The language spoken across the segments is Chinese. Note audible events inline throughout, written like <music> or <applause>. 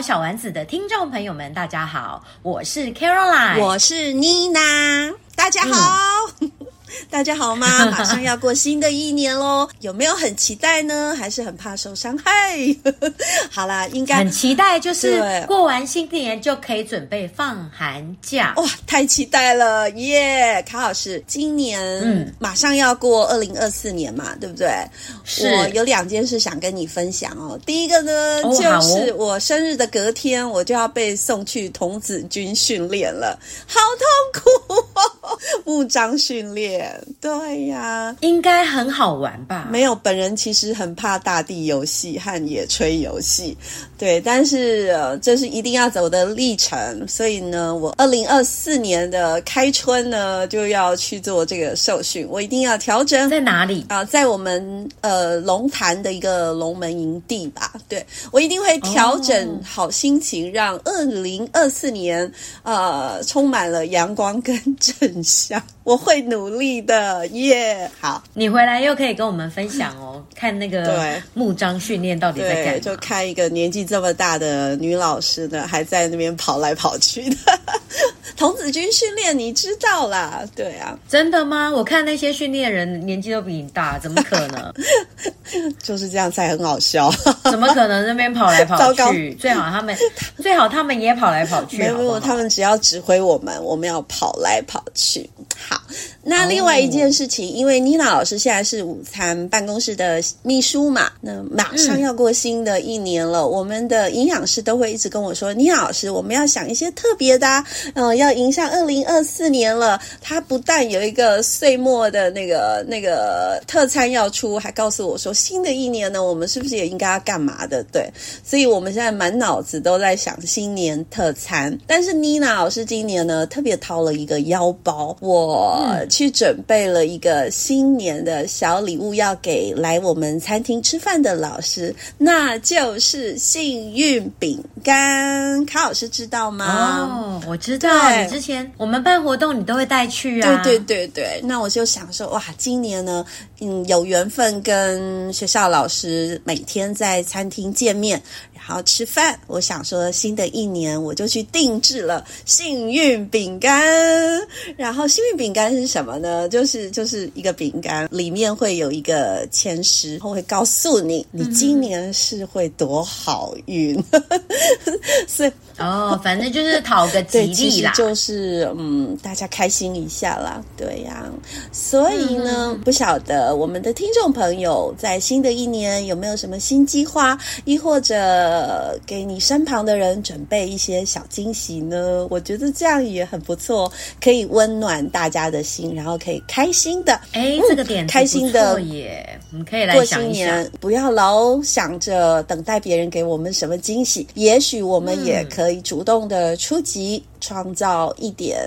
小丸子的听众朋友们，大家好，我是 Caroline，我是妮娜，大家好。嗯 <laughs> 大家好吗？<laughs> 马上要过新的一年喽，有没有很期待呢？还是很怕受伤害？<laughs> 好啦，应该很期待，就是过完新年就可以准备放寒假。哇，太期待了耶！卡老师，今年嗯，马上要过二零二四年嘛，对不对？是。我有两件事想跟你分享哦。第一个呢，哦、就是我生日的隔天，我就要被送去童子军训练了，好痛苦哦，木章训练。对呀，应该很好玩吧？没有，本人其实很怕大地游戏和野炊游戏。对，但是呃，这是一定要走的历程，所以呢，我二零二四年的开春呢就要去做这个受训，我一定要调整在哪里啊？在我们呃龙潭的一个龙门营地吧。对，我一定会调整好心情，哦、让二零二四年呃充满了阳光跟正向。我会努力的，耶、yeah！好，你回来又可以跟我们分享哦，看那个木章训练到底在干嘛？就看一个年纪这么大的女老师呢，还在那边跑来跑去的。童子军训练你知道啦，对啊，真的吗？我看那些训练人年纪都比你大，怎么可能？<laughs> 就是这样才很好笑。<laughs> 怎么可能那边跑来跑去？<laughs> 最好他们最好他们也跑来跑去。没有，他们只要指挥我们，我们要跑来跑去。好，那另外一件事情，哦、因为妮娜老师现在是午餐办公室的秘书嘛，那马上要过新的一年了，嗯、我们的营养师都会一直跟我说，妮娜老师，我们要想一些特别的、啊，嗯、呃，要迎向二零二四年了。他不但有一个岁末的那个那个特餐要出，还告诉我说，新的一年呢，我们是不是也应该要干嘛的？对，所以我们现在满脑子都在想新年特餐。但是妮娜老师今年呢，特别掏了一个腰包，我。我去准备了一个新年的小礼物，要给来我们餐厅吃饭的老师，那就是幸运饼干。卡老师知道吗？哦，我知道。你之前我们办活动，你都会带去啊。对对对对。那我就想说，哇，今年呢，嗯，有缘分跟学校老师每天在餐厅见面。然后吃饭，我想说新的一年我就去定制了幸运饼干。然后幸运饼干是什么呢？就是就是一个饼干，里面会有一个签诗，然后会告诉你你今年是会多好运。所以哦，反正就是讨个吉利啦，就是嗯，大家开心一下啦，对呀。所以呢，嗯、不晓得我们的听众朋友在新的一年有没有什么新计划，亦或者。呃，给你身旁的人准备一些小惊喜呢，我觉得这样也很不错，可以温暖大家的心，然后可以开心的，哎，这个点开心的耶，我们可以来过新年，不要老想着等待别人给我们什么惊喜，也许我们也可以主动的出击。创造一点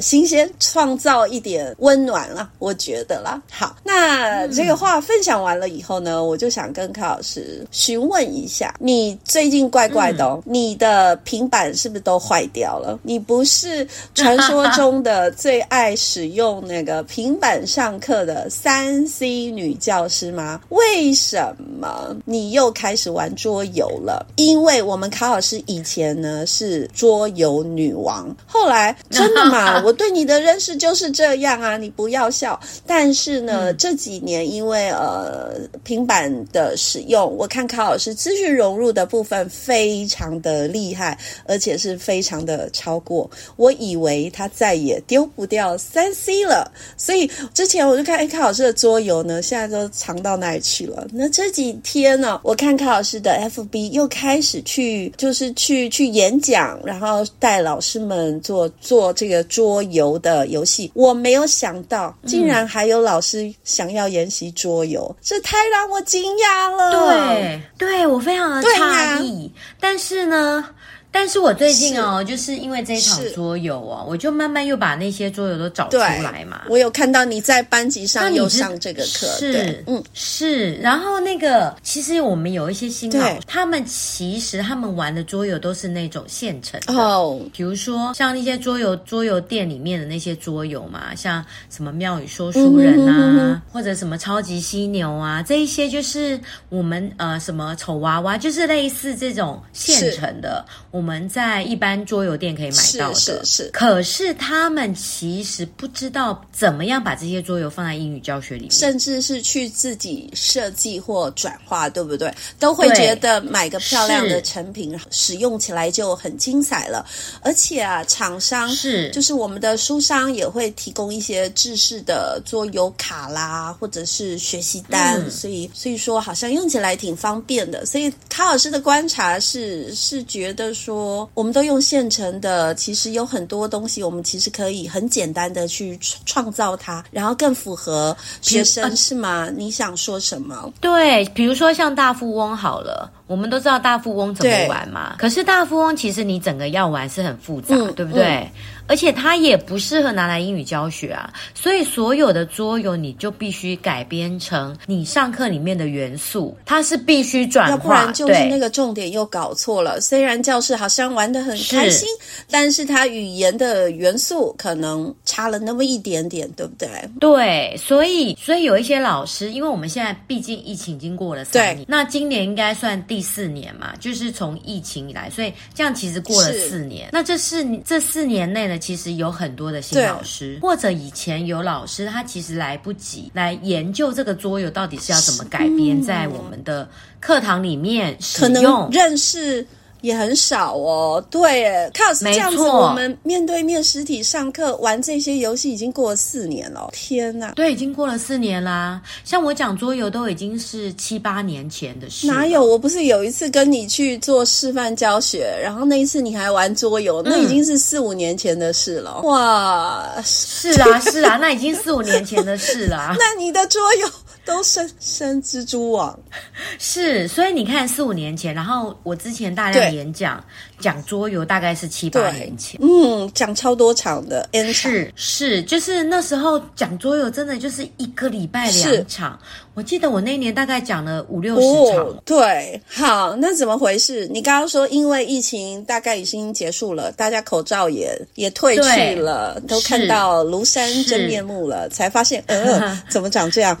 新鲜，创造一点温暖了，我觉得啦。好，那这个话分享完了以后呢，我就想跟卡老师询问一下，你最近怪怪的哦，嗯、你的平板是不是都坏掉了？你不是传说中的最爱使用那个平板上课的三 C 女教师吗？为什么你又开始玩桌游了？因为我们卡老师以前呢是桌游女王，后来 <laughs> 真的嘛？我对你的认识就是这样啊，你不要笑。但是呢，嗯、这几年因为呃平板的使用，我看卡老师资讯融入的部分非常的厉害，而且是非常的超过。我以为他再也丢不掉三 C 了，所以之前我就看哎，卡老师的桌游呢，现在都藏到哪里去了？那这几天呢，我看卡老师的 FB 又开始去，就是去去演讲，然后带老师。们做做这个桌游的游戏，我没有想到竟然还有老师想要研习桌游，嗯、这太让我惊讶了。对，对我非常的诧异，啊、但是呢。但是我最近哦，是就是因为这一场桌游哦，我就慢慢又把那些桌游都找出来嘛。我有看到你在班级上有上这个课，是，嗯，是。然后那个，其实我们有一些新老师，他们其实他们玩的桌游都是那种现成的。哦，比如说像那些桌游桌游店里面的那些桌游嘛，像什么妙语说书人啊，嗯、哼哼哼。或者什么超级犀牛啊，这一些就是我们呃什么丑娃娃，就是类似这种现成的，我。我们在一般桌游店可以买到的，是是是。可是他们其实不知道怎么样把这些桌游放在英语教学里面，甚至是去自己设计或转化，对不对？都会觉得买个漂亮的成品，使用起来就很精彩了。而且啊，厂商是就是我们的书商也会提供一些制式的桌游卡啦，或者是学习单，嗯、所以所以说好像用起来挺方便的。所以卡老师的观察是是觉得说。说我们都用现成的，其实有很多东西，我们其实可以很简单的去创造它，然后更符合学生，呃、是吗？你想说什么？对，比如说像大富翁好了，我们都知道大富翁怎么玩嘛。可是大富翁其实你整个要玩是很复杂，嗯、对不对？嗯而且它也不适合拿来英语教学啊，所以所有的桌游你就必须改编成你上课里面的元素，它是必须转化，要不然就是那个重点又搞错了。虽然教室好像玩的很开心，是但是它语言的元素可能差了那么一点点，对不对？对，所以所以有一些老师，因为我们现在毕竟疫情已经过了三年，那今年应该算第四年嘛，就是从疫情以来，所以这样其实过了四年。那这四这四年内呢？其实有很多的新老师，或者以前有老师，他其实来不及来研究这个桌游到底是要怎么改编在我们的课堂里面使用，可能认识。也很少哦，对，卡老师这样子，我们面对面实体上课玩这些游戏已经过了四年了，天哪！对，已经过了四年啦。像我讲桌游都已经是七八年前的事。哪有？我不是有一次跟你去做示范教学，然后那一次你还玩桌游，那已经是四五年前的事了。嗯、哇，是啊，是啊，那已经四五年前的事了。<laughs> 那你的桌游？都生生蜘蛛网，<laughs> 是，所以你看四五年前，然后我之前大量演讲讲桌游，大概是七八年前，嗯，讲超多场的，N 场。是是，就是那时候讲桌游真的就是一个礼拜两场，我记得我那年大概讲了五六十场，哦，对，好，那怎么回事？你刚刚说因为疫情大概已经结束了，大家口罩也也退去了，都看到庐山真面目了，才发现，呃，<laughs> 怎么长这样？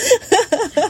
ハハハハ!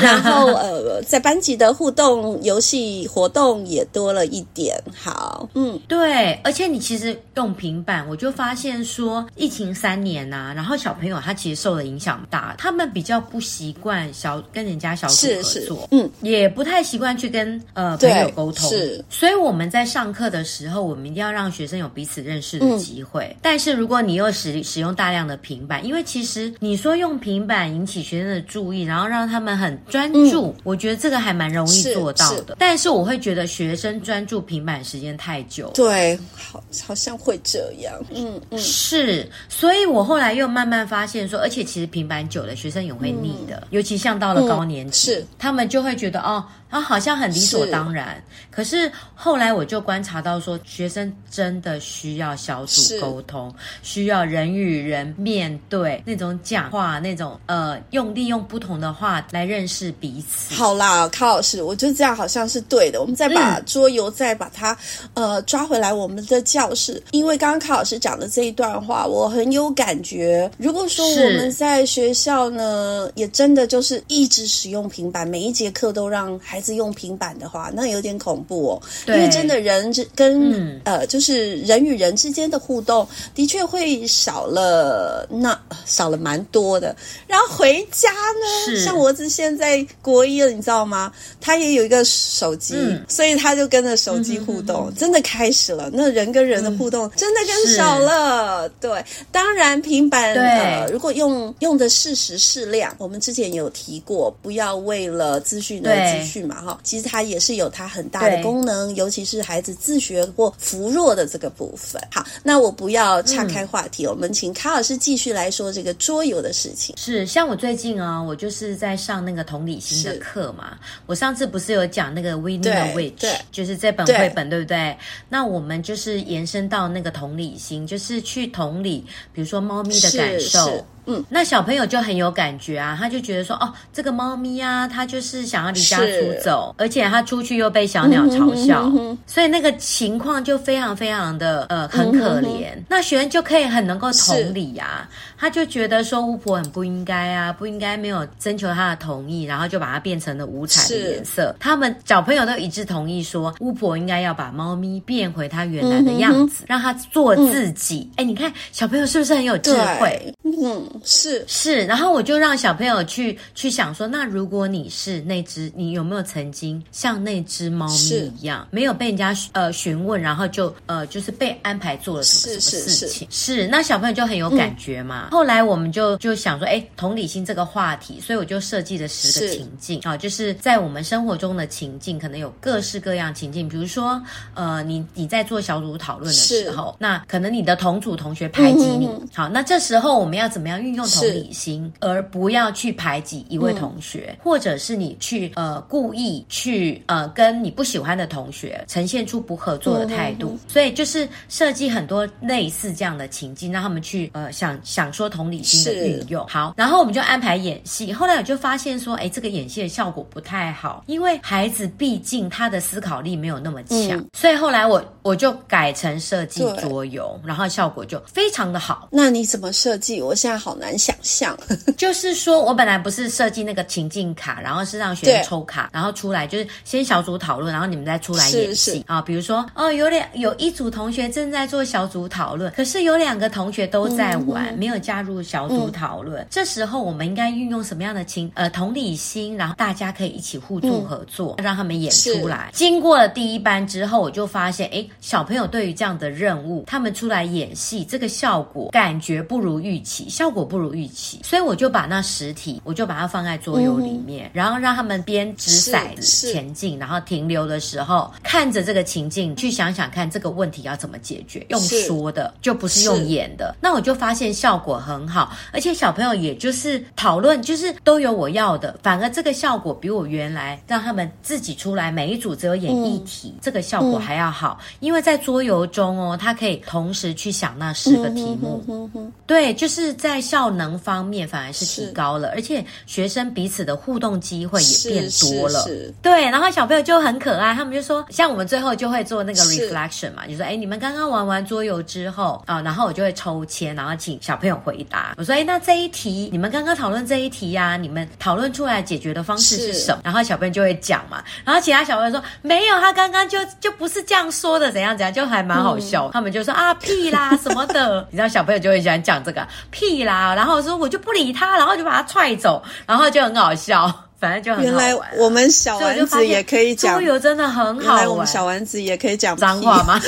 然后呃，在班级的互动游戏活动也多了一点。好，嗯，对，而且你其实用平板，我就发现说，疫情三年呐、啊，然后小朋友他其实受的影响大，他们比较不习惯小跟人家小组合作，嗯，也不太习惯去跟呃朋友沟通，是。所以我们在上课的时候，我们一定要让学生有彼此认识的机会。嗯、但是如果你又使使用大量的平板，因为其实你说用平板引起学生的注意，然后让他们很专注，嗯、我觉得这个还蛮容易做到的。是但是我会觉得学生专注平板时间太久，对，好，好像会这样。嗯嗯，是，所以我后来又慢慢发现说，而且其实平板久了，学生也会腻的，嗯、尤其像到了高年级，他们就会觉得哦。啊，好像很理所当然。是，可是后来我就观察到说，学生真的需要小组沟通，需要人与人面对那种讲话，那种呃，用利用不同的话来认识彼此。好啦，卡老师，我觉得这样好像是对的。我们再把桌游再把它、嗯、呃抓回来，我们的教室。因为刚刚卡老师讲的这一段话，我很有感觉。如果说我们在学校呢，也真的就是一直使用平板，每一节课都让孩子用平板的话，那有点恐怖哦。因为真的人跟、嗯、呃，就是人与人之间的互动，的确会少了，那少了蛮多的。然后回家呢，像我儿子现在国一了，你知道吗？他也有一个手机，嗯、所以他就跟着手机互动，嗯、真的开始了。那人跟人的互动真的更少了。对，当然平板呃，如果用用的适时适量，我们之前有提过，不要为了资讯而资讯。嘛，哈，其实它也是有它很大的功能，尤其是孩子自学或扶弱的这个部分。好，那我不要岔开话题，嗯、我们请卡老师继续来说这个桌游的事情。是，像我最近啊，我就是在上那个同理心的课嘛。我上次不是有讲那个 Witch，就是这本绘本，对，对不对？那我们就是延伸到那个同理心，就是去同理，比如说猫咪的感受。嗯，那小朋友就很有感觉啊，他就觉得说，哦，这个猫咪啊，它就是想要离家出走，而且他出去又被小鸟嘲笑，嗯哼嗯哼，所以那个情况就非常非常的呃很可怜。嗯、那学生就可以很能够同理啊，他就觉得说巫婆很不应该啊，不应该没有征求他的同意，然后就把它变成了五彩的颜色。他们小朋友都一致同意说，巫婆应该要把猫咪变回它原来的样子，嗯、让它做自己。哎、嗯，你看小朋友是不是很有智慧？嗯。是是，然后我就让小朋友去去想说，那如果你是那只，你有没有曾经像那只猫咪一样，没有被人家呃询问，然后就呃就是被安排做了什么什么事情？是，那小朋友就很有感觉嘛。嗯、后来我们就就想说，哎，同理心这个话题，所以我就设计了十个情境。啊，就是在我们生活中的情境，可能有各式各样情境，比如说呃，你你在做小组讨论的时候，那可能你的同组同学排挤你，嗯、好，那这时候我们要怎么样？运用同理心，而不要去排挤一位同学，嗯、或者是你去呃故意去呃跟你不喜欢的同学呈现出不合作的态度，嗯、所以就是设计很多类似这样的情境，让他们去呃想想说同理心的运用。好，然后我们就安排演戏。后来我就发现说，哎，这个演戏的效果不太好，因为孩子毕竟他的思考力没有那么强，嗯、所以后来我我就改成设计桌游，然后效果就非常的好。那你怎么设计？我现在好难想象，<laughs> <laughs> 就是说我本来不是设计那个情境卡，然后是让学生抽卡，然后出来就是先小组讨论，然后你们再出来演戏啊。比如说哦，有两有一组同学正在做小组讨论，可是有两个同学都在玩，嗯、没有加入小组讨论。嗯、这时候我们应该运用什么样的情呃同理心，然后大家可以一起互助合作，嗯、让他们演出来。经过了第一班之后，我就发现，哎，小朋友对于这样的任务，他们出来演戏，这个效果感觉不如预期，效果不如预期。所以我就把那实体，我就把它放在桌游里面，嗯、然后让他们边掷骰子前进，然后停留的时候看着这个情境，去想想看这个问题要怎么解决。用说的就不是用演的。那我就发现效果很好，而且小朋友也就是讨论，就是都有我要的，反而这个效果比我原来让他们自己出来每一组只有演一题，嗯、这个效果还要好。因为在桌游中哦，他可以同时去想那十个题目。嗯、哼哼哼对，就是在效能方面。反而是提高了，而且学生彼此的互动机会也变多了。是是是对，然后小朋友就很可爱，他们就说，像我们最后就会做那个 reflection 嘛，是就说，哎，你们刚刚玩完桌游之后啊，然后我就会抽签，然后请小朋友回答。我说，哎，那这一题你们刚刚讨论这一题呀、啊，你们讨论出来解决的方式是什么？然后小朋友就会讲嘛，然后其他小朋友说没有，他刚刚就就不是这样说的，怎样怎样，就还蛮好笑。嗯、他们就说啊屁啦什么的，<laughs> 你知道小朋友就会喜欢讲这个屁啦，然后说我就。不理他，然后就把他踹走，然后就很好笑。反正就很好玩。原来我们小丸子也可以讲桌游，真的很好玩。原来我们小丸子也可以讲脏话吗？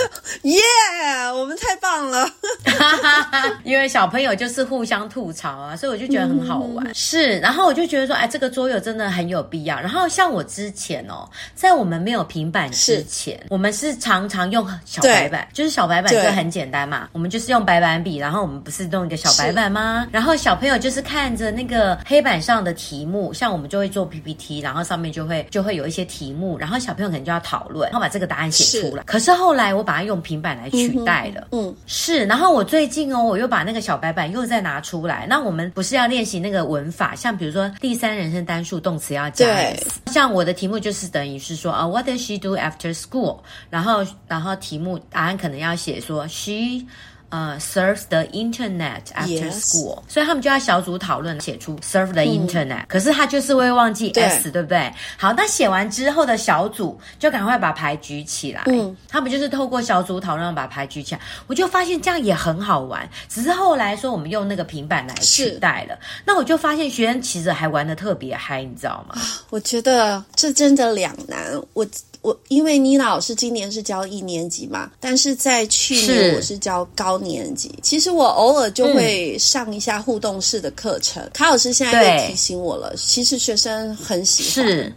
耶，<laughs> yeah, 我们太棒了！<laughs> 因为小朋友就是互相吐槽啊，所以我就觉得很好玩。嗯、是，然后我就觉得说，哎，这个桌游真的很有必要。然后像我之前哦，在我们没有平板之前，我们是常常用小白板，就是小白板就很简单嘛。我们就是用白板笔，然后我们不是弄一个小白板吗？然后小朋友就是看着那个黑板上的题目，像我们就会做。做 PPT，然后上面就会就会有一些题目，然后小朋友可能就要讨论，然后把这个答案写出来。是可是后来我把它用平板来取代了，嗯，嗯是。然后我最近哦，我又把那个小白板又再拿出来。那我们不是要练习那个文法，像比如说第三人称单数动词要加 s，像我的题目就是等于是说啊，What does she do after school？然后然后题目答案可能要写说 she。呃、uh,，serves the internet after school，Yes. 所以他们就要小组讨论，写出 serve the internet、嗯。可是他就是会忘记 s，对，对不对？好，那写完之后的小组就赶快把牌举起来。嗯，他们就是透过小组讨论把牌举起来。我就发现这样也很好玩，只是后来说我们用那个平板来取代了。那我就发现学生其实还玩的特别嗨，你知道吗？我觉得这真的两难。我。我因为妮娜老师今年是教一年级嘛，但是在去年我是教高年级。其实我偶尔就会上一下互动式的课程。嗯、卡老师现在又提醒我了，其实学生很喜欢。是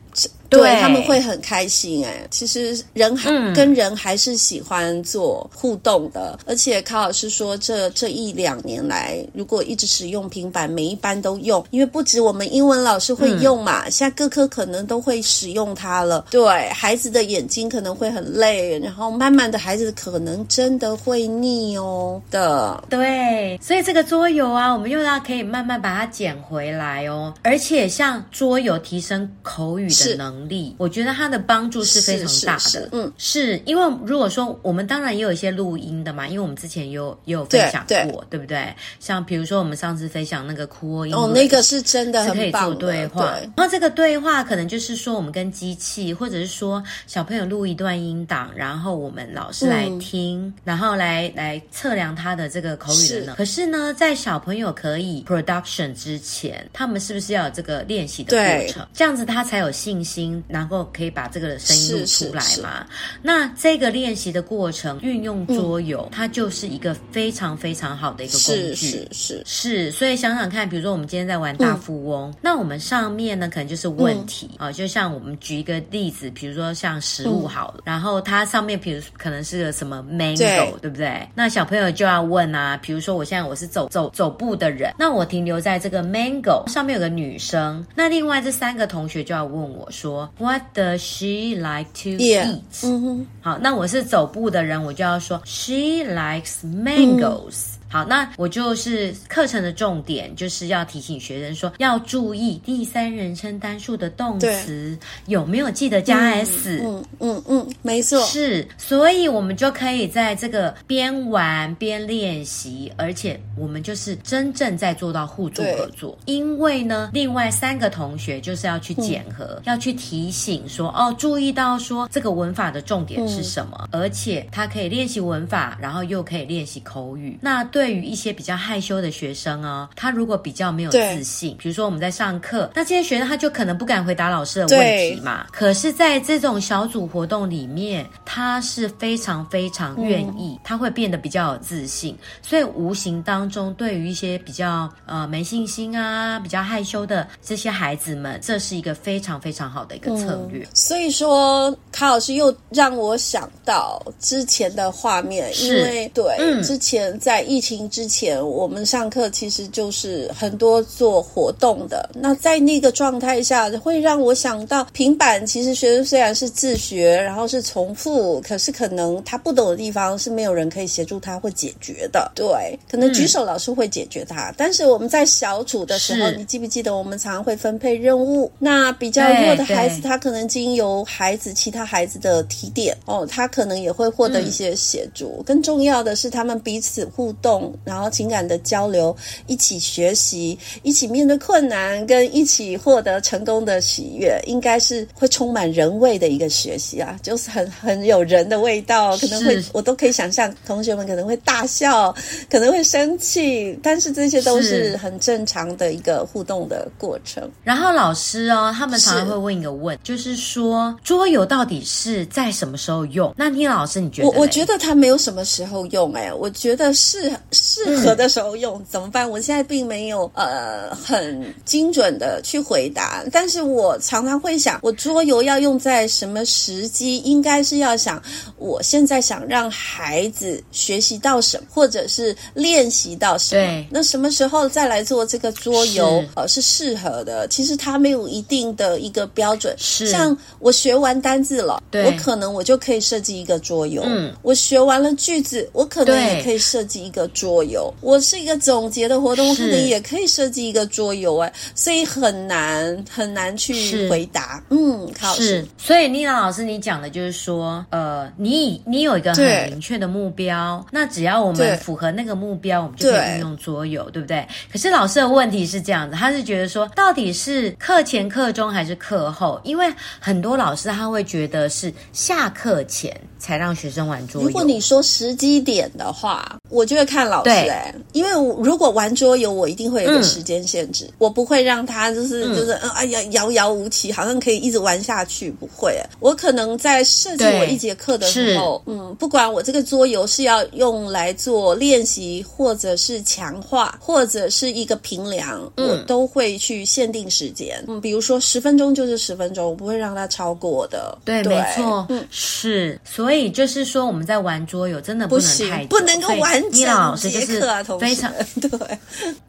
对，他们会很开心。哎，其实人还跟人还是喜欢做互动的，嗯、而且卡老师说这，这这一两年来，如果一直使用平板，每一班都用，因为不止我们英文老师会用嘛，嗯、现在各科可能都会使用它了。对，孩子的眼睛可能会很累，然后慢慢的，孩子可能真的会腻哦的。对，所以这个桌游啊，我们又要可以慢慢把它捡回来哦，而且像桌游提升口语的能力，我觉得它的帮助是非常大的。嗯，是因为如果说我们当然也有一些录音的嘛，因为我们之前有也有分享过，对，不对？像比如说我们上次分享那个 English，哦，那个是真的很可以做对话。对，然后这个对话可能就是说我们跟机器，或者是说小朋友录一段音档，然后我们老师来听，嗯、然后来来测量他的这个口语的能力。可是呢，在小朋友可以 production 之前，他们是不是要有这个练习的过程？这样子他才有信心，然后可以把这个声音录出来嘛？那这个练习的过程，运用桌游，嗯、它就是一个非常非常好的一个工具。是是是，是。所以想想看，比如说我们今天在玩大富翁，嗯、那我们上面呢可能就是问题啊、就像我们举一个例子，比如说像食物好了，嗯、然后它上面比如可能是个什么 mango，对，对不对？那小朋友就要问啊，比如说我现在我是走走走步的人，那我停留在这个 mango 上面有个女生，那另外这三个同学就要问我说 ，What does she like to eat？、Yeah. 嗯哼，好，那我是走步的人，我就要说，She likes mangoes。 嗯好，那我就是课程的重点，就是要提醒学生说要注意第三人称单数的动词有没有记得加 s。嗯嗯嗯，没错。是，所以我们就可以在这个边玩边练习，而且我们就是真正在做到互助合作。因为呢，另外三个同学就是要去检核，嗯、要去提醒说哦，注意到说这个文法的重点是什么，嗯、而且他可以练习文法，然后又可以练习口语。那对。对于一些比较害羞的学生哦，他如果比较没有自信，比如说我们在上课，那这些学生他就可能不敢回答老师的问题嘛。可是，在这种小组活动里面，他是非常非常愿意，他会变得比较有自信。所以，无形当中，对于一些比较呃没信心啊、比较害羞的这些孩子们，这是一个非常非常好的一个策略。所以说，卡老师又让我想到之前的画面，因为对，嗯，之前在疫情。之前我们上课其实就是很多做活动的，那在那个状态下，会让我想到平板。其实学生虽然是自学，然后是重复，可是可能他不懂的地方是没有人可以协助他会解决的。对，可能举手老师会解决他，嗯、但是我们在小组的时候，你记不记得我们常常会分配任务？那比较弱的孩子，他可能经由孩子其他孩子的提点哦，他可能也会获得一些协助。嗯、更重要的是，他们彼此互动。然后情感的交流，一起学习，一起面对困难，跟一起获得成功的喜悦，应该是会充满人味的一个学习啊，就是很很有人的味道，可能会我都可以想象，同学们可能会大笑，可能会生气，但是这些都是很正常的一个互动的过程。然后老师哦，他们常常会问一个问，是就是说桌游到底是在什么时候用？那聂老师你觉得？我我觉得它没有什么时候用，哎，我觉得是。适合的时候用、嗯、怎么办？我现在并没有呃很精准的去回答，但是我常常会想，我桌游要用在什么时机？应该是要想，我现在想让孩子学习到什么，或者是练习到什么？对那什么时候再来做这个桌游？呃，是适合的。其实它没有一定的一个标准。是像我学完单字了，我可能我就可以设计一个桌游。嗯，我学完了句子，我可能也可以设计一个桌。桌游，我是一个总结的活动，我可能也可以设计一个桌游哎，所以很难很难去回答。嗯，好，是。所以妮娜老师，你讲的就是说，呃，你你有一个很明确的目标，那只要我们符合那个目标，我们就可以运用桌游，对不对？可是老师的问题是这样子，他是觉得说，到底是课前、课中还是课后？因为很多老师他会觉得是下课前才让学生玩桌游。如果你说时机点的话，我就会看老师哎、欸，因为我如果玩桌游，我一定会有个时间限制，嗯、我不会让他就是就是嗯哎呀遥遥无期，好像可以一直玩下去，不会、欸。我可能在设计我一节课的时候，嗯，不管我这个桌游是要用来做练习，或者是强化，或者是一个平量，嗯、我都会去限定时间。嗯，比如说十分钟就是十分钟，我不会让它超过的。对，对没错，嗯，是。所以就是说我们在玩桌游真的不能太不，不能够玩。妮娜老师就是非常对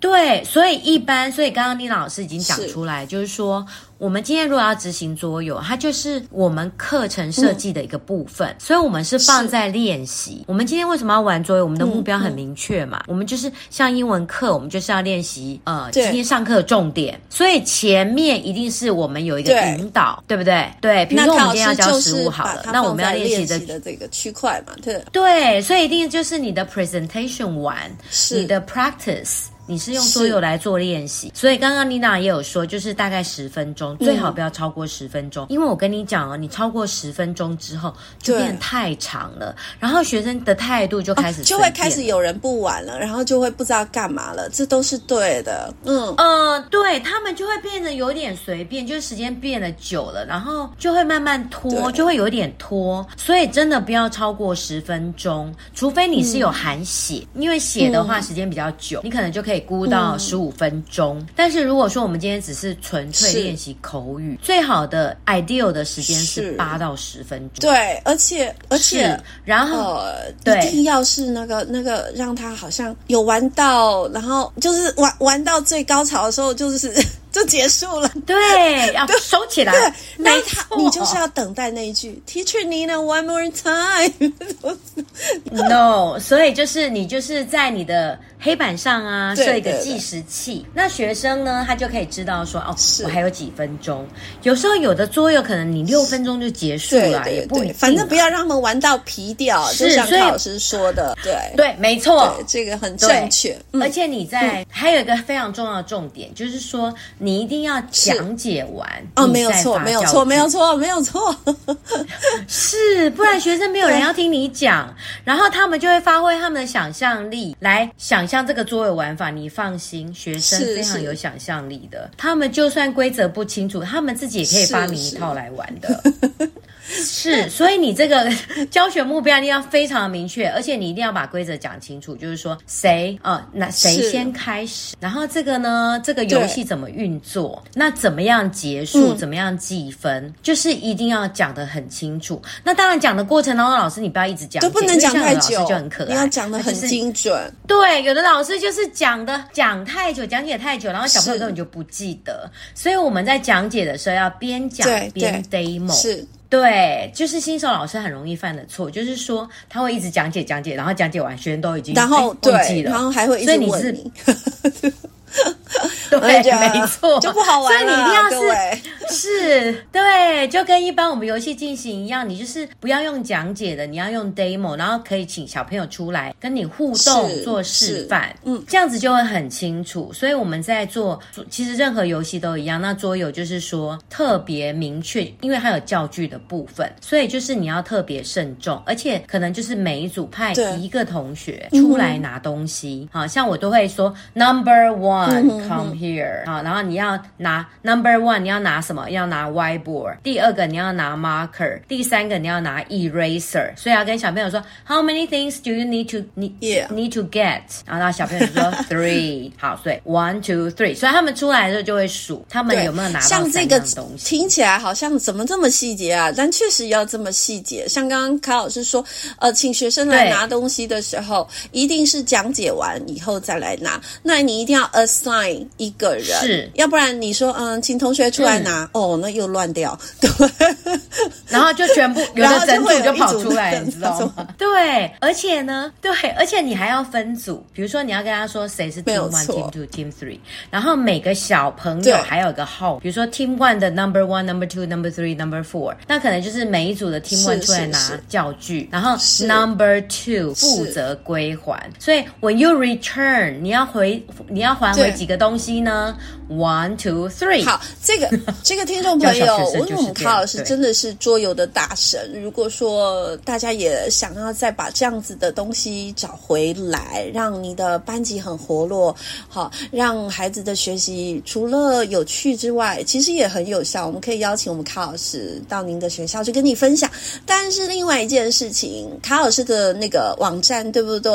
对，所以一般，所以刚刚妮娜老师已经讲出来，就是说。我们今天如果要执行桌游，它就是我们课程设计的一个部分，嗯、所以我们是放在练习。我们今天为什么要玩桌游？我们的目标很明确嘛，嗯嗯、我们就是像英文课，我们就是要练习呃今天上课的重点，所以前面一定是我们有一个引导，对，对不对？对，比如说我们今天要教实物好了，那我们要练习的的这个区块嘛，对对，所以一定就是你的 presentation 完，你的 practice。你是用桌游来做练习，所以刚刚妮娜也有说，就是大概十分钟，最好不要超过十分钟，因为我跟你讲哦，你超过十分钟之后就变得太长了，然后学生的态度就开始就会开始有人不玩了，然后就会不知道干嘛了，这都是对的，嗯。呃，对他们就会变得有点随便，就是时间变得久了，然后就会慢慢拖，就会有点拖，所以真的不要超过十分钟，除非你是有含写，因为写的话时间比较久，你可能就可以。可以估到十五分钟，嗯、但是如果说我们今天只是纯粹练习口语，最好的 ideal 的时间是八到十分钟。对，而且而且，然后、呃、对一定要是那个那个让他好像有玩到，然后就是玩玩到最高潮的时候，就是。就结束了，对，要收起来。对，那他你就是要等待那一句，Teacher Nina one more time。<laughs> No，所以就是你就是在你的黑板上啊设一个计时器，那学生呢他就可以知道说哦，我还有几分钟。有时候有的桌游可能你六分钟就结束了，也不一定。反正不要让他们玩到皮掉，就像老师说的，对对，没错，这个很正确。而且你在还有一个非常重要的重点，就是说。你一定要讲解完哦，没有错，没有错，没有错，没有错，是，不然学生没有人要听你讲，然后他们就会发挥他们的想象力来想象这个桌游玩法。你放心，学生非常有想象力的，他们就算规则不清楚，他们自己也可以发明一套来玩的。<laughs> 是，所以你这个 <laughs> 教学目标一定要非常的明确，而且你一定要把规则讲清楚，就是说谁呃，那谁先开始，然后这个呢，这个游戏怎么运作，那怎么样结束，嗯、怎么样计分，就是一定要讲得很清楚。那当然讲的过程当中，老师你不要一直讲，都不能讲太久，就很可爱，你要讲的很精准。就是、对，有的老师就是讲的讲太久，讲解太久，然后小朋友根本就不记得。所以我们在讲解的时候要边讲边 demo。是。对，就是新手老师很容易犯的错，就是说他会一直讲解讲解，然后讲解完，学生都已经然后对忘记了，然后还会一直问你。<laughs> 对，没错，就不好玩了。所以你一定要是是，对，就跟一般我们游戏进行一样，你就是不要用讲解的，你要用 demo，然后可以请小朋友出来跟你互动做示范，嗯，这样子就会很清楚。所以我们在做，其实任何游戏都一样。那桌游就是说特别明确，因为它有教具的部分，所以就是你要特别慎重，而且可能就是每一组派一个同学出来拿东西，好像我都会说 number one。Come here，啊，然后你要拿 number one，你要拿什么？要拿 whiteboard。第二个你要拿 marker，第三个你要拿 eraser。所以要跟小朋友说，How many things do you need to need need to get？然后小朋友就说 <laughs> three。好，所以 one two three。所以他们出来的时候就会数，他们有没有拿到三样东西。听起来好像怎么这么细节啊？但确实要这么细节。像刚刚卡老师说，呃，请学生来拿东西的时候，一定是讲解完以后再来拿。那你一定要 assign 一个人，是，要不然你说，嗯，请同学出来拿，哦，那又乱掉，对，<laughs> 然后就全部 <laughs> 有的整组就跑出来，你知道吗？对，而且呢，对，而且你还要分组，比如说你要跟他说谁是 team one、team two、team three，然后每个小朋友还有一个号，比如说 team one 的 number one、number two、number three、number four，那可能就是每一组的 team one 出来拿教具，然后 number two 负责归还，所以 when you return，你要回，你要还回几个东西呢？One, two, three。好，这个这 <laughs> 这个听众朋友，我们卡老师真的是桌游的大神。如果说大家也想要再把这样子的东西找回来，让你的班级很活络，好，让孩子的学习除了有趣之外，其实也很有效。我们可以邀请我们卡老师到您的学校去跟你分享。但是另外一件事情，卡老师的那个网站对不对？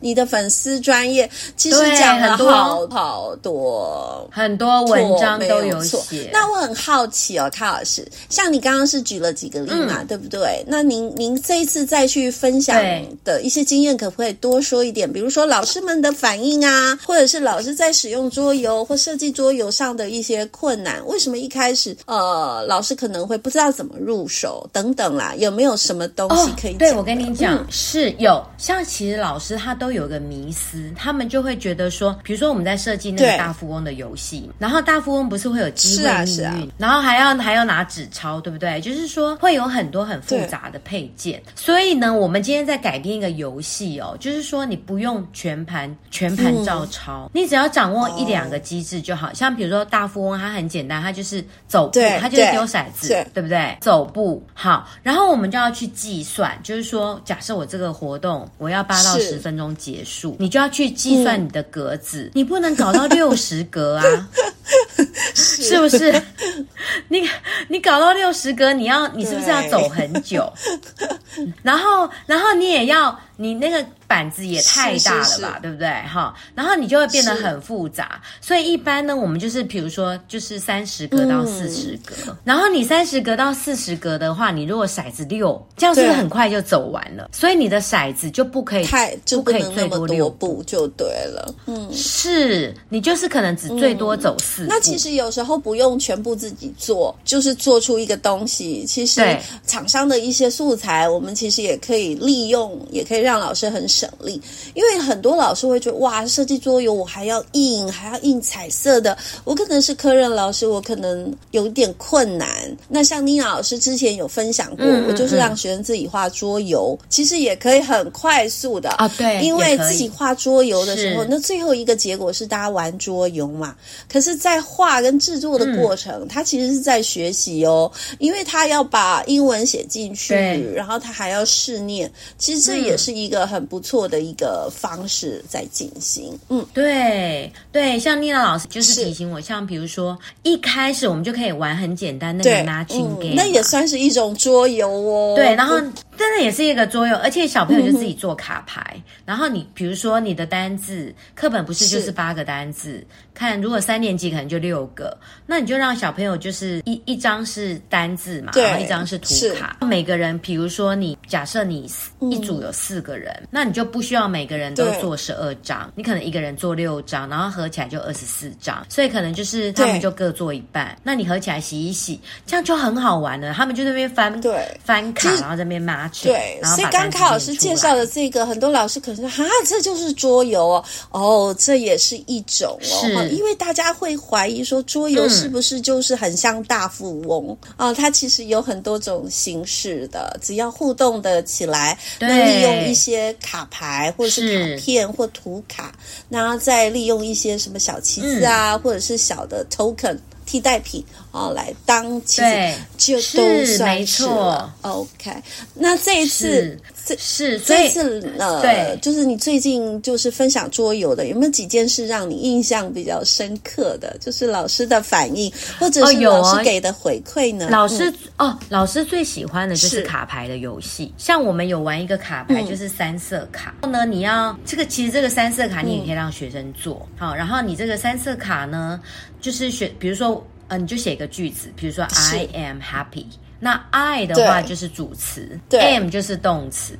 你的粉丝专业其实讲了好好多很多文章都有写。那我很好奇哦，卡老师，像你刚刚是举了几个例嘛，嗯、对不对？那您您这一次再去分享的一些经验，可不可以多说一点？比如说老师们的反应啊，或者是老师在使用桌游或设计桌游上的一些困难，为什么一开始呃老师可能会不知道怎么入手等等啦？有没有什么东西可以？对，我跟你讲，嗯、是有。像其实老师他都有个迷思，他们就会觉得说，比如说我们在设计那个大富翁的游戏，然后大富翁不是会有机会命运，啊啊、然后还要还要拿纸钞，对不对？就是说会有很多很复杂的配件，所以呢，我们今天在改编一个游戏哦，就是说你不用全盘全盘照抄，嗯、你只要掌握一两个机制就好。哦、像比如说大富翁，它很简单，它就是走步，它就是丢骰子，对，对不对？走步好，然后我们就要去计算，就是说，假设我这个活动我要八到十分钟结束，你就要去计算你的格子，嗯、你不能搞到六十格啊。<laughs> 是，是不是？你你搞到六十格，你要你是不是要走很久？然后然后你也要。你那个板子也太大了吧，是是是对不对？哈，然后你就会变得很复杂。所以一般呢，我们就是比如说，就是三十格到四十格。嗯、然后你三十格到四十格的话，你如果骰子六，这样是不是很快就走完了？所以你的骰子就不可以太，就不可以最多六步就对了。嗯，是你就是可能只最多走四步。那其实有时候不用全部自己做，就是做出一个东西。其实厂商的一些素材，我们其实也可以利用，也可以让。让老师很省力，因为很多老师会觉得哇，设计桌游我还要印，还要印彩色的，我可能是科任老师，我可能有点困难。那像妮娜老师之前有分享过，嗯嗯嗯，我就是让学生自己画桌游，其实也可以很快速的啊，对，因为自己画桌游的时候，那最后一个结果是大家玩桌游嘛。可是，在画跟制作的过程，嗯、他其实是在学习哦，因为他要把英文写进去，然后他还要试念，其实这也是一。一个很不错的一个方式在进行，嗯，对对，像妮娜老师就是提醒我，像比如说一开始我们就可以玩很简单那个 matching game，那也算是一种桌游哦，对，然后。真的也是一个作用，而且小朋友就自己做卡牌。嗯、然后你比如说你的单字课本不是就是八个单字，看如果三年级可能就六个，那你就让小朋友就是一一张是单字嘛，然后一张是图卡。每个人比如说你假设你一组有四个人，嗯、那你就不需要每个人都做十二张，你可能一个人做六张，然后合起来就二十四张。所以可能就是他们就各做一半，那你合起来洗一洗，这样就很好玩了。他们就在那边翻对翻卡，然后在那边骂。对，所以刚卡老师介绍的这个，很多老师可能说哈，这就是桌游哦，哦，这也是一种哦，是。因为大家会怀疑说桌游是不是就是很像大富翁？啊、嗯哦？它其实有很多种形式的，只要互动的起来，那利用一些卡牌或者是卡片或图卡，然后再利用一些什么小旗子啊，嗯、或者是小的 token。替代品哦，来当其实就都算是了。OK，那这一次这是这次呃，对，就是你最近就是分享桌游的，有没有几件事让你印象比较深刻的？就是老师的反应，或者是老师给的回馈呢？老师哦，老师最喜欢的就是卡牌的游戏，像我们有玩一个卡牌，就是三色卡。然后呢，你要这个其实这个三色卡你也可以让学生做好，然后你这个三色卡呢，就是学比如说。呃，你就写一个句子，比如说 I am happy，是那 I 的话就是主词，am 就是动词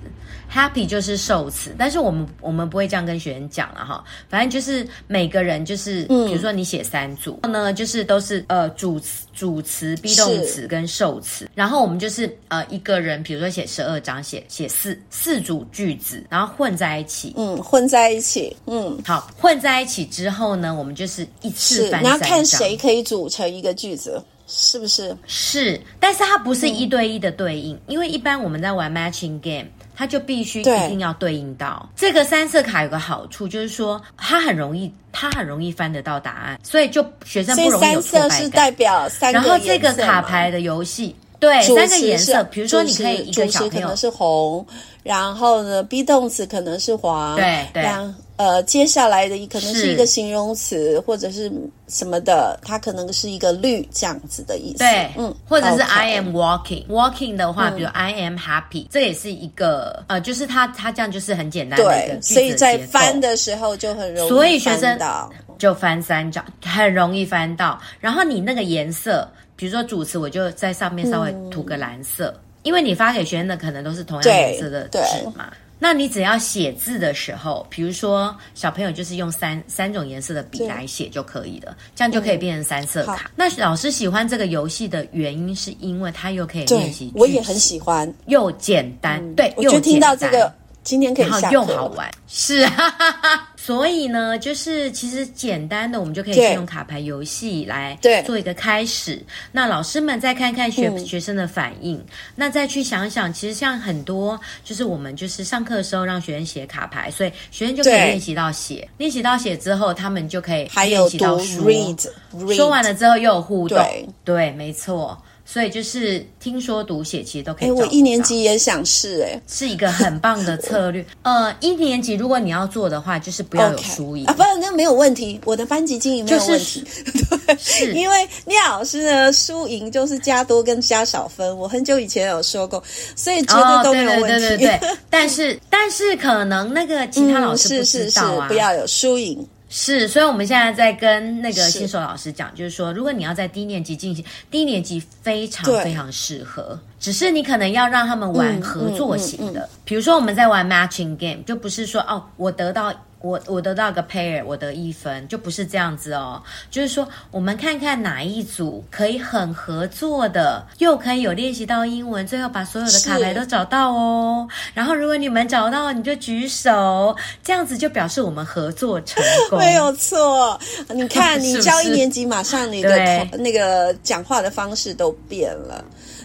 ，happy 就是受词。但是我们我们不会这样跟学生讲了哈，反正就是每个人就是，嗯、比如说你写三组，然后呢就是都是呃主词、主词、be 动词跟受词，然后我们就是呃一个人，比如说写十二张，写写四四组句子，然后混在一起，嗯，混在一起，嗯，好，混在一起之后呢，我们就是一次翻三张，然后看谁可以组成一个句子。是不是？是，但是它不是一对一的对应，嗯、因为一般我们在玩 matching game，它就必须一定要对应到这个三色卡。有个好处就是说，它很容易，它很容易翻得到答案，所以就学生不容易有挫败感。三色是代表三个。然后这个卡牌的游戏，对，三个颜色，比如说你可以一个小朋友可能是红，然后呢，be 动词可能是黄，对对。呃，接下来的可能是一个形容词或者是什么的，它可能是一个绿这样子的意思。对，嗯，或者是 I am walking，walking walking 的话，比如 I am happy，这也是一个呃，就是它它这样就是很简单的一个。所以在翻的时候就很容易，所以学生就翻三角，很容易翻到。然后你那个颜色，比如说主词，我就在上面稍微涂个蓝色，因为你发给学生的可能都是同样颜色的纸嘛。那你只要写字的时候，比如说小朋友就是用三三种颜色的笔来写就可以了，这样就可以变成三色卡。嗯、那老师喜欢这个游戏的原因，是因为它又可以练习，我也很喜欢，又简单，嗯、对，我就听到这个。今天可以下又好玩，是，啊哈哈。所以呢，就是其实简单的，我们就可以先用卡牌游戏来做一个开始。那老师们再看看学、嗯、学生的反应，那再去想想，其实像很多，就是我们就是上课的时候让学生写卡牌，所以学生就可以练习到写，练习到写之后，他们就可以练习到说，还有 read, read, 说完了之后又有互动，对，对，没错。所以就是听说读写其实都可以。哎，我一年级也想试，哎，是一个很棒的策略。<laughs> 呃，一年级如果你要做的话，就是不要有输赢 Okay. 啊，不然那没有问题。我的班级经营没有问题，就是、<laughs> 对，是因为聂老师呢，输赢就是加多跟加少分。我很久以前有说过，所以绝对都没有问题。哦、对，对对对对，但是但是可能那个其他老师不知道啊，嗯、是是是不要有输赢。是，所以我们现在在跟那个新手老师讲，就是说，如果你要在低年级进行，低年级非常非常适合，只是你可能要让他们玩合作型的，嗯嗯嗯嗯、比如说我们在玩 matching game，就不是说哦，我得到。我我得到个 pair，我得一分，就不是这样子哦。就是说，我们看看哪一组可以很合作的，又可以有练习到英文，最后把所有的卡牌都找到哦。然后，如果你们找到，你就举手，这样子就表示我们合作成 <laughs> 功。没有错，你看，<laughs> 你教一年级，马上你的那个讲话的方式都变了。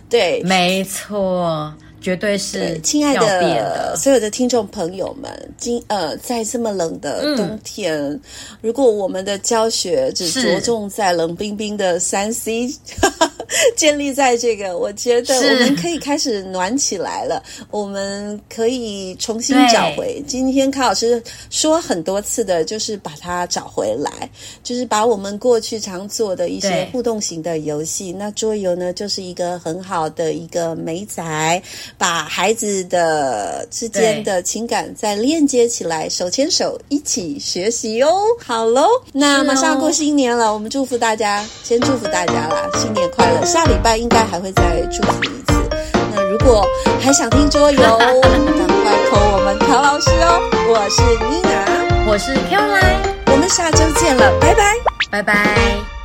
对，没错。绝对是的，亲爱的所有的听众朋友们，今呃，在这么冷的冬天，嗯、如果我们的教学只着重在冷冰冰的三 C，是 <laughs> 建立在这个，我觉得我们可以开始暖起来了。我们可以重新找回。今天卡老师说很多次的，就是把它找回来，就是把我们过去常做的一些互动型的游戏，那桌游呢，就是一个很好的一个媒材。把孩子的之间的情感再链接起来，手牵手一起学习哦。好喽，那马上要过新年了，哦、我们祝福大家，先祝福大家啦，新年快乐！下礼拜应该还会再祝福一次。那如果还想听桌游，赶快 call 我们卡老师哦。我是妮娜，我是 Caroline，我们下周见了，拜拜，拜拜。